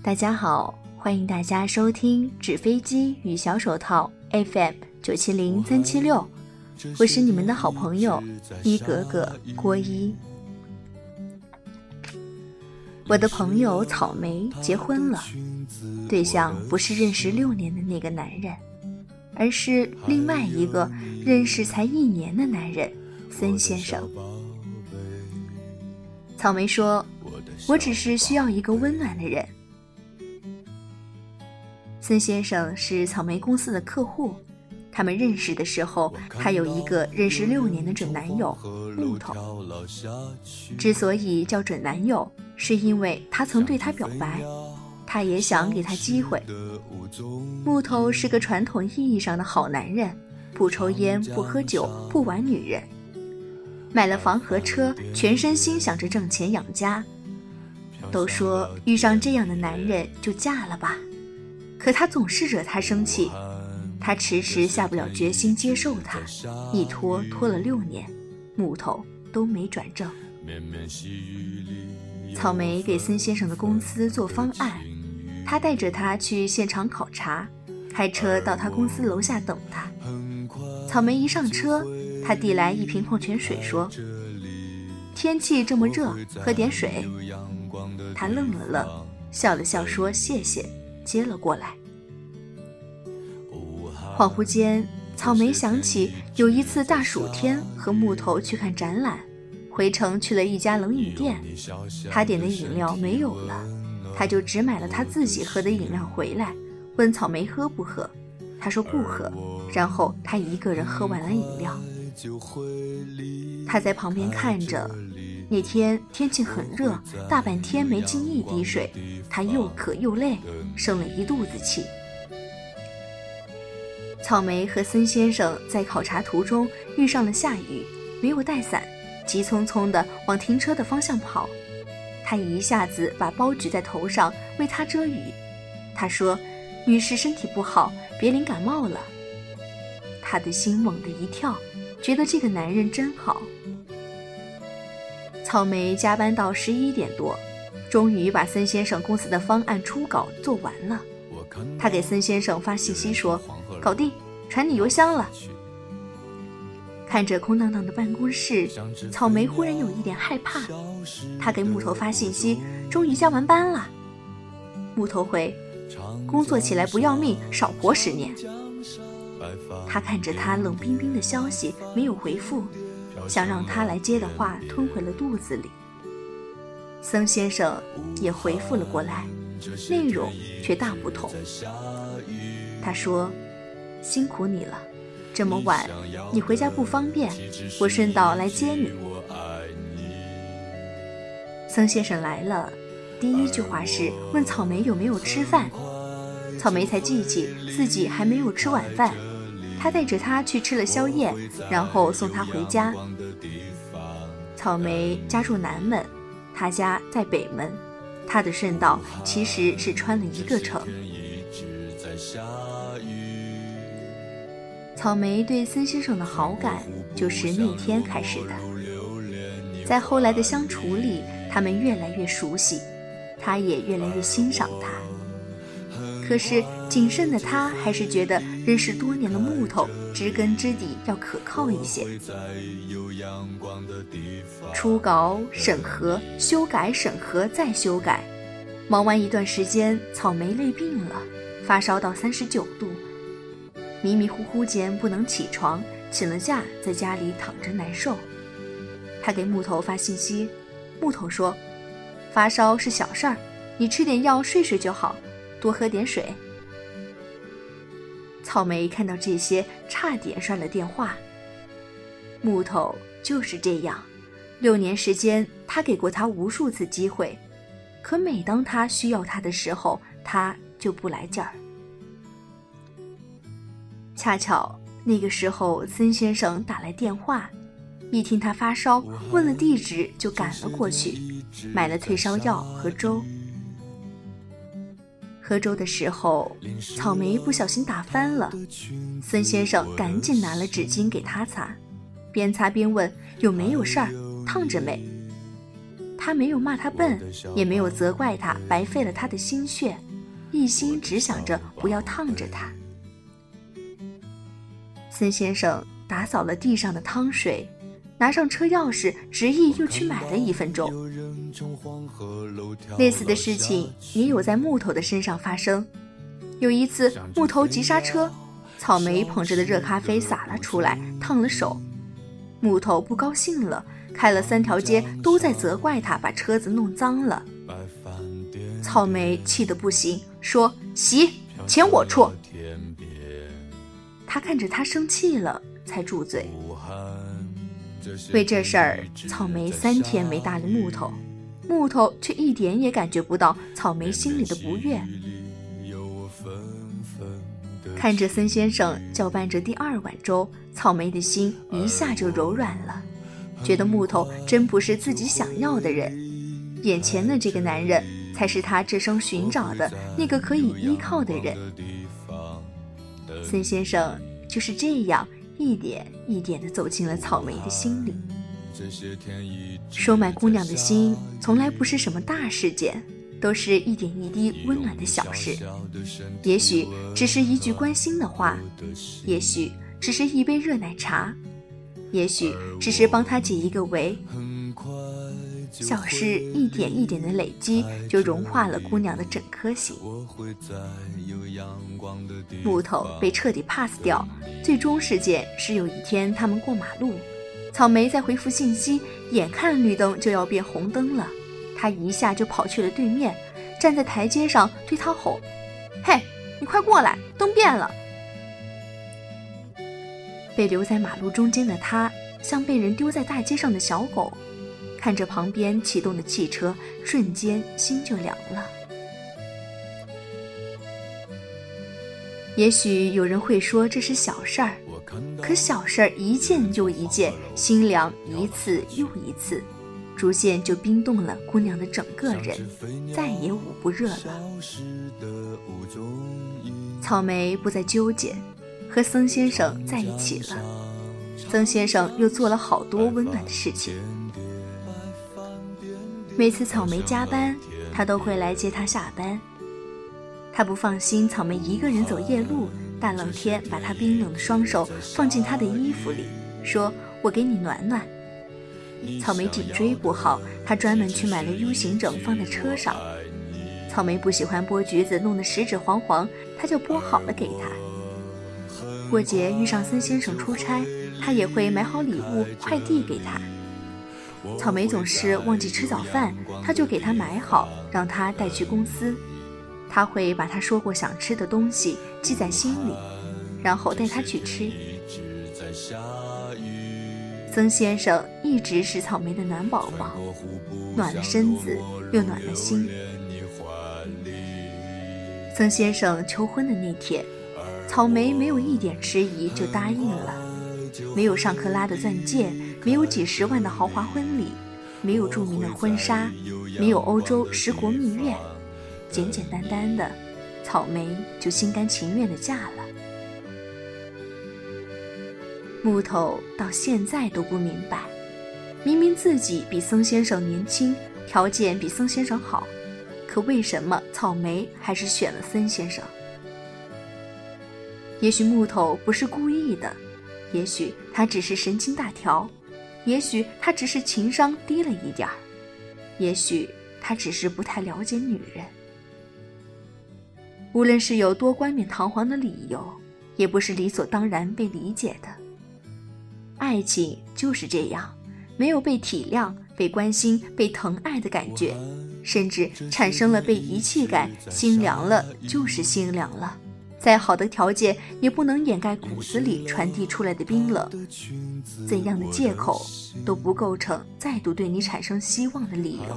大家好，欢迎大家收听纸飞机与小手套 FM 九七零三七六，我是你们的好朋友一格格郭一。我的朋友草莓结婚了，对象不是认识六年的那个男人，而是另外一个认识才一年的男人森先生。草莓说：“我只是需要一个温暖的人。”孙先生是草莓公司的客户，他们认识的时候，他有一个认识六年的准男友木头。之所以叫准男友，是因为他曾对他表白，他也想给他机会。木头是个传统意义上的好男人，不抽烟，不喝酒，不玩女人，买了房和车，全身心想着挣钱养家。都说遇上这样的男人就嫁了吧。可他总是惹他生气，他迟迟下不了决心接受他，一拖拖了六年，木头都没转正。草莓给孙先生的公司做方案，他带着他去现场考察，开车到他公司楼下等他。草莓一上车，他递来一瓶矿泉水，说：“天气这么热，喝点水。”他愣了愣，笑了笑说：“谢谢。”接了过来。恍惚间，草莓想起有一次大暑天和木头去看展览，回城去了一家冷饮店，他点的饮料没有了，他就只买了他自己喝的饮料回来，问草莓喝不喝，他说不喝，然后他一个人喝完了饮料。他在旁边看着。那天天气很热，大半天没进一滴水，他又渴又累，生了一肚子气。草莓和孙先生在考察途中遇上了下雨，没有带伞，急匆匆地往停车的方向跑。他一下子把包举在头上为他遮雨。他说：“女士身体不好，别淋感冒了。”他的心猛地一跳，觉得这个男人真好。草莓加班到十一点多，终于把孙先生公司的方案初稿做完了。他给孙先生发信息说：“搞定，传你邮箱了。”看着空荡荡的办公室，草莓忽然有一点害怕。他给木头发信息：“终于加完班了。”木头回：“工作起来不要命，少活十年。”他看着他冷冰冰的消息，没有回复。想让他来接的话吞回了肚子里。曾先生也回复了过来，内容却大不同。他说：“辛苦你了，这么晚你回家不方便，我顺道来接你。”曾先生来了，第一句话是问草莓有没有吃饭。草莓才记起自己还没有吃晚饭。他带着他去吃了宵夜，然后送他回家。草莓家住南门，他家在北门，他的顺道其实是穿了一个城。草莓对孙先生的好感就是那天开始的，在后来的相处里，他们越来越熟悉，他也越来越欣赏他。可是谨慎的他还是觉得认识多年的木头知根知底要可靠一些。初稿审核、修改、审核再修改，忙完一段时间，草莓累病了，发烧到三十九度，迷迷糊糊间不能起床，请了假，在家里躺着难受。他给木头发信息，木头说：“发烧是小事儿，你吃点药睡睡就好。”多喝点水。草莓看到这些，差点摔了电话。木头就是这样，六年时间，他给过他无数次机会，可每当他需要他的时候，他就不来劲儿。恰巧那个时候，孙先生打来电话，一听他发烧，问了地址，就赶了过去，买了退烧药和粥。喝粥的时候，草莓不小心打翻了，孙先生赶紧拿了纸巾给他擦，边擦边问有没有事儿，烫着没？他没有骂他笨，也没有责怪他白费了他的心血，一心只想着不要烫着他。孙先生打扫了地上的汤水，拿上车钥匙，执意又去买了一份粥。类似的事情也有在木头的身上发生。有一次，木头急刹车，草莓捧着的热咖啡洒了出来，烫了手。木头不高兴了，开了三条街都在责怪他把车子弄脏了。草莓气得不行，说：“洗，钱我出。”他看着他生气了，才住嘴。为这事儿，草莓三天没搭理木头，木头却一点也感觉不到草莓心里的不悦。看着孙先生搅拌着第二碗粥，草莓的心一下就柔软了，觉得木头真不是自己想要的人，眼前的这个男人才是他这生寻找的那个可以依靠的人。孙先生就是这样一点一点地走进了草莓的心里。收买姑娘的心从来不是什么大事件。都是一点一滴温暖的小事，也许只是一句关心的话，也许只是一杯热奶茶，也许只是帮她解一个围。小事一点一点的累积，就融化了姑娘的整颗心。木头被彻底 pass 掉，最终事件是有一天他们过马路，草莓在回复信息，眼看绿灯就要变红灯了。他一下就跑去了对面，站在台阶上对他吼：“嘿，你快过来，灯变了！”被留在马路中间的他，像被人丢在大街上的小狗，看着旁边启动的汽车，瞬间心就凉了。也许有人会说这是小事儿，可小事儿一件又一件，心凉一次又一次。逐渐就冰冻了姑娘的整个人，再也捂不热了。草莓不再纠结，和曾先生在一起了。曾先生又做了好多温暖的事情。每次草莓加班，他都会来接她下班。他不放心草莓一个人走夜路，大冷天把她冰冷的双手放进他的衣服里，说：“我给你暖暖。”草莓颈椎不好，他专门去买了 U 型枕放在车上。草莓不喜欢剥橘子，弄得食指黄黄，他就剥好了给他。过节遇上孙先生出差，他也会买好礼物快递给他。草莓总是忘记吃早饭，他就给他买好，让他带去公司。他会把他说过想吃的东西记在心里，然后带他去吃。曾先生一直是草莓的暖宝宝，暖了身子又暖了心。曾先生求婚的那天，草莓没有一点迟疑就答应了，没有上克拉的钻戒，没有几十万的豪华婚礼，没有著名的婚纱，没有欧洲十国蜜月，简简单单的，草莓就心甘情愿的嫁了。木头到现在都不明白，明明自己比曾先生年轻，条件比曾先生好，可为什么草莓还是选了孙先生？也许木头不是故意的，也许他只是神经大条，也许他只是情商低了一点儿，也许他只是不太了解女人。无论是有多冠冕堂皇的理由，也不是理所当然被理解的。爱情就是这样，没有被体谅、被关心、被疼爱的感觉，甚至产生了被遗弃感，心凉了就是心凉了。再好的条件也不能掩盖骨子里传递出来的冰冷。怎样的借口都不构成再度对你产生希望的理由。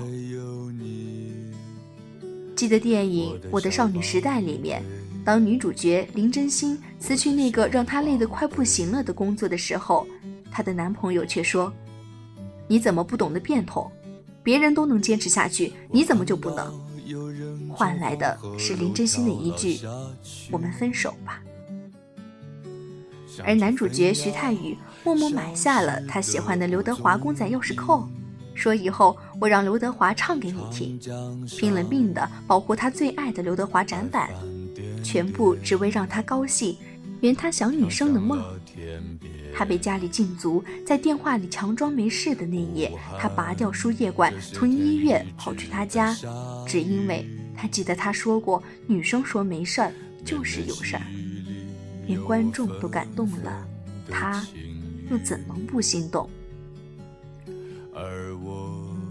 记得电影《我的少女时代》里面，当女主角林真心辞去那个让她累得快不行了的工作的时候。她的男朋友却说：“你怎么不懂得变通？别人都能坚持下去，你怎么就不能？”换来的是林真心的一句：“我们分手吧。”而男主角徐太宇默默买下了他喜欢的刘德华公仔钥匙扣，说以后我让刘德华唱给你听，拼了命的保护他最爱的刘德华展板，全部只为让他高兴，圆他小女生的梦。他被家里禁足，在电话里强装没事的那夜，他拔掉输液管，从医院跑去他家，只因为他记得他说过，女生说没事儿就是有事儿，连观众都感动了，他又怎能不心动？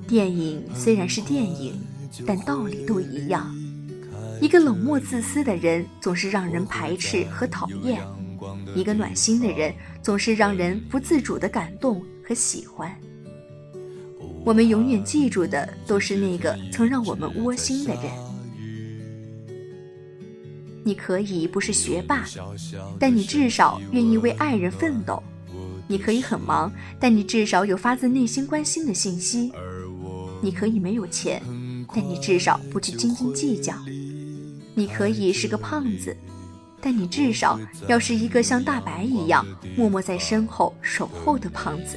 电影虽然是电影，但道理都一样。一个冷漠自私的人，总是让人排斥和讨厌。一个暖心的人，总是让人不自主的感动和喜欢。我们永远记住的，都是那个曾让我们窝心的人。你可以不是学霸，但你至少愿意为爱人奋斗；你可以很忙，但你至少有发自内心关心的信息；你可以没有钱，但你至少不去斤斤计较；你可以是个胖子。但你至少要是一个像大白一样默默在身后守候的胖子。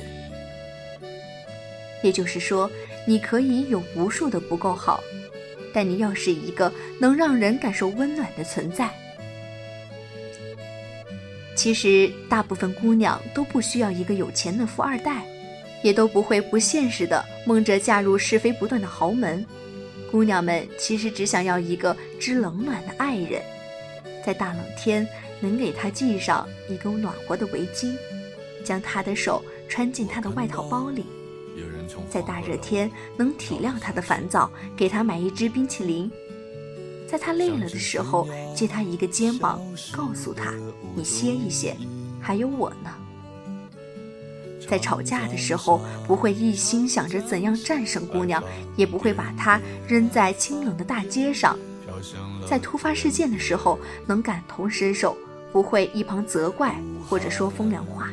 也就是说，你可以有无数的不够好，但你要是一个能让人感受温暖的存在。其实，大部分姑娘都不需要一个有钱的富二代，也都不会不现实的梦着嫁入是非不断的豪门。姑娘们其实只想要一个知冷暖的爱人。在大冷天，能给她系上一根暖和的围巾，将她的手穿进他的外套包里；在大热天，能体谅他的烦躁，给他买一支冰淇淋；在他累了的时候，借他一个肩膀，告诉他：“你歇一歇，还有我呢。”在吵架的时候，不会一心想着怎样战胜姑娘，也不会把她扔在清冷的大街上。在突发事件的时候，能感同身受，不会一旁责怪或者说风凉话。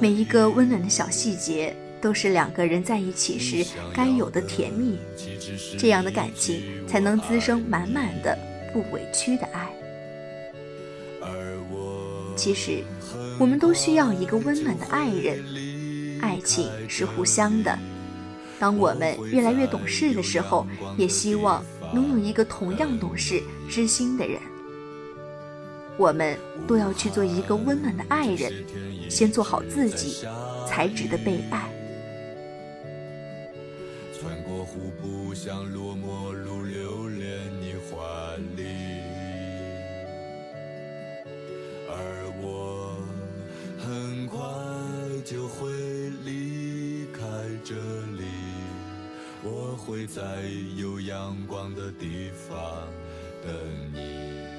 每一个温暖的小细节，都是两个人在一起时该有的甜蜜。这样的感情，才能滋生满满的不委屈的爱。其实，我们都需要一个温暖的爱人。爱情是互相的。当我们越来越懂事的时候，也希望能有一个同样懂事、知心的人。我们都要去做一个温暖的爱人，先做好自己，才值得被爱。模糊，不想，落寞如留恋你怀里，而我很快就会离开这里。我会在有阳光的地方等你。